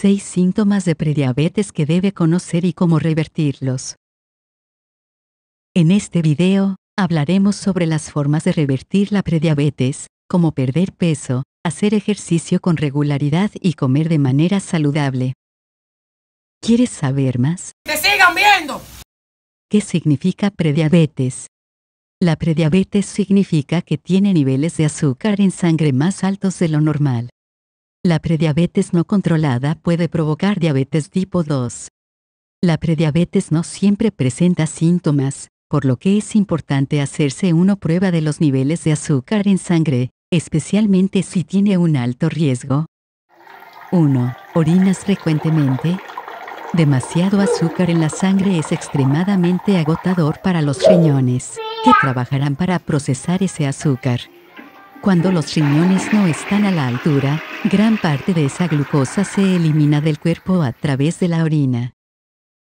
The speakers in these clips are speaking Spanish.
6 síntomas de prediabetes que debe conocer y cómo revertirlos. En este video, hablaremos sobre las formas de revertir la prediabetes, como perder peso, hacer ejercicio con regularidad y comer de manera saludable. ¿Quieres saber más? ¡Que sigan viendo! ¿Qué significa prediabetes? La prediabetes significa que tiene niveles de azúcar en sangre más altos de lo normal. La prediabetes no controlada puede provocar diabetes tipo 2. La prediabetes no siempre presenta síntomas, por lo que es importante hacerse una prueba de los niveles de azúcar en sangre, especialmente si tiene un alto riesgo. 1. ¿Orinas frecuentemente? Demasiado azúcar en la sangre es extremadamente agotador para los riñones, que trabajarán para procesar ese azúcar. Cuando los riñones no están a la altura, gran parte de esa glucosa se elimina del cuerpo a través de la orina.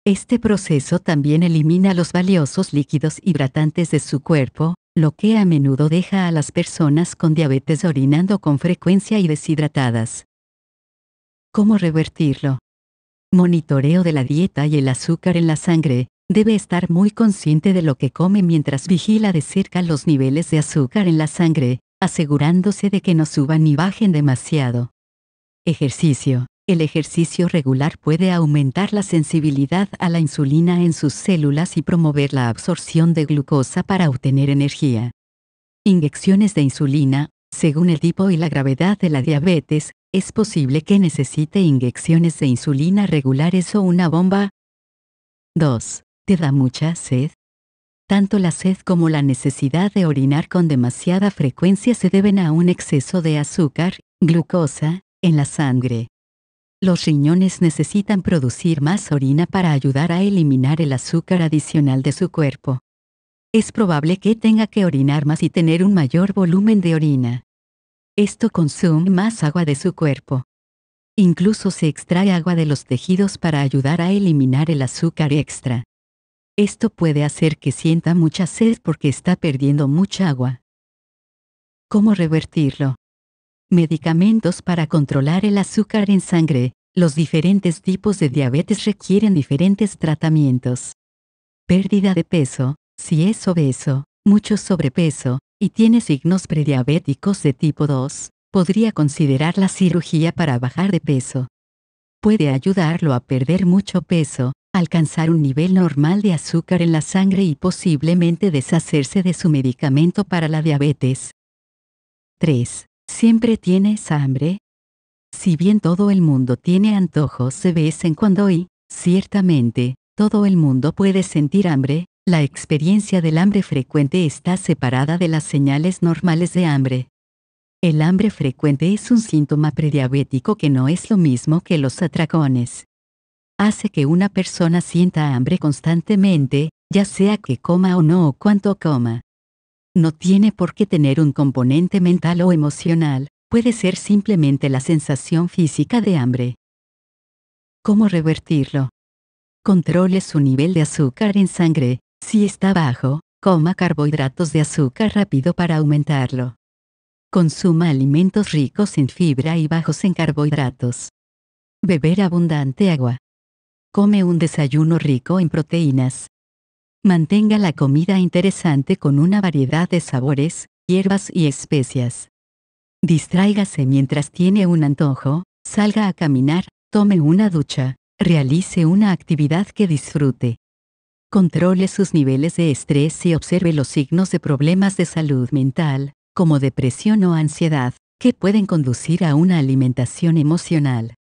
Este proceso también elimina los valiosos líquidos hidratantes de su cuerpo, lo que a menudo deja a las personas con diabetes orinando con frecuencia y deshidratadas. ¿Cómo revertirlo? Monitoreo de la dieta y el azúcar en la sangre. Debe estar muy consciente de lo que come mientras vigila de cerca los niveles de azúcar en la sangre, asegurándose de que no suban ni bajen demasiado. Ejercicio. El ejercicio regular puede aumentar la sensibilidad a la insulina en sus células y promover la absorción de glucosa para obtener energía. Inyecciones de insulina. Según el tipo y la gravedad de la diabetes, es posible que necesite inyecciones de insulina regulares o una bomba. 2. ¿Te da mucha sed? Tanto la sed como la necesidad de orinar con demasiada frecuencia se deben a un exceso de azúcar, glucosa, en la sangre. Los riñones necesitan producir más orina para ayudar a eliminar el azúcar adicional de su cuerpo. Es probable que tenga que orinar más y tener un mayor volumen de orina. Esto consume más agua de su cuerpo. Incluso se extrae agua de los tejidos para ayudar a eliminar el azúcar extra. Esto puede hacer que sienta mucha sed porque está perdiendo mucha agua. ¿Cómo revertirlo? Medicamentos para controlar el azúcar en sangre. Los diferentes tipos de diabetes requieren diferentes tratamientos. Pérdida de peso, si es obeso, mucho sobrepeso, y tiene signos prediabéticos de tipo 2, podría considerar la cirugía para bajar de peso. Puede ayudarlo a perder mucho peso, alcanzar un nivel normal de azúcar en la sangre y posiblemente deshacerse de su medicamento para la diabetes. 3. ¿Siempre tienes hambre? Si bien todo el mundo tiene antojos de vez en cuando y, ciertamente, todo el mundo puede sentir hambre, la experiencia del hambre frecuente está separada de las señales normales de hambre. El hambre frecuente es un síntoma prediabético que no es lo mismo que los atracones hace que una persona sienta hambre constantemente, ya sea que coma o no o cuánto coma. No tiene por qué tener un componente mental o emocional, puede ser simplemente la sensación física de hambre. ¿Cómo revertirlo? Controle su nivel de azúcar en sangre, si está bajo, coma carbohidratos de azúcar rápido para aumentarlo. Consuma alimentos ricos en fibra y bajos en carbohidratos. Beber abundante agua. Come un desayuno rico en proteínas. Mantenga la comida interesante con una variedad de sabores, hierbas y especias. Distráigase mientras tiene un antojo, salga a caminar, tome una ducha, realice una actividad que disfrute. Controle sus niveles de estrés y observe los signos de problemas de salud mental, como depresión o ansiedad, que pueden conducir a una alimentación emocional.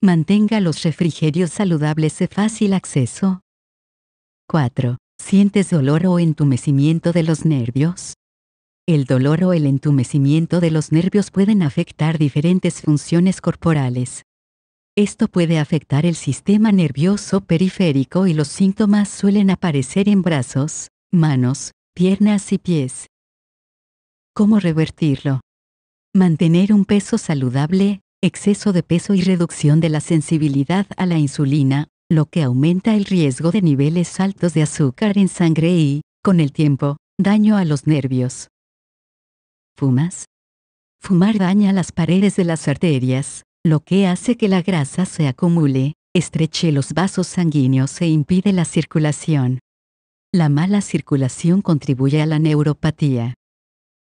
Mantenga los refrigerios saludables de fácil acceso. 4. ¿Sientes dolor o entumecimiento de los nervios? El dolor o el entumecimiento de los nervios pueden afectar diferentes funciones corporales. Esto puede afectar el sistema nervioso periférico y los síntomas suelen aparecer en brazos, manos, piernas y pies. ¿Cómo revertirlo? Mantener un peso saludable, exceso de peso y reducción de la sensibilidad a la insulina, lo que aumenta el riesgo de niveles altos de azúcar en sangre y, con el tiempo, daño a los nervios. ¿Fumas? Fumar daña las paredes de las arterias, lo que hace que la grasa se acumule, estreche los vasos sanguíneos e impide la circulación. La mala circulación contribuye a la neuropatía.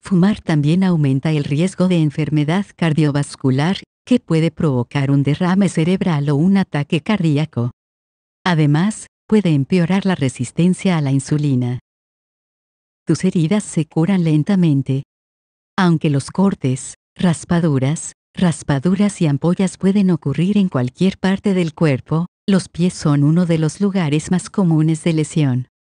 Fumar también aumenta el riesgo de enfermedad cardiovascular, que puede provocar un derrame cerebral o un ataque cardíaco. Además, puede empeorar la resistencia a la insulina. Tus heridas se curan lentamente. Aunque los cortes, raspaduras, raspaduras y ampollas pueden ocurrir en cualquier parte del cuerpo, los pies son uno de los lugares más comunes de lesión.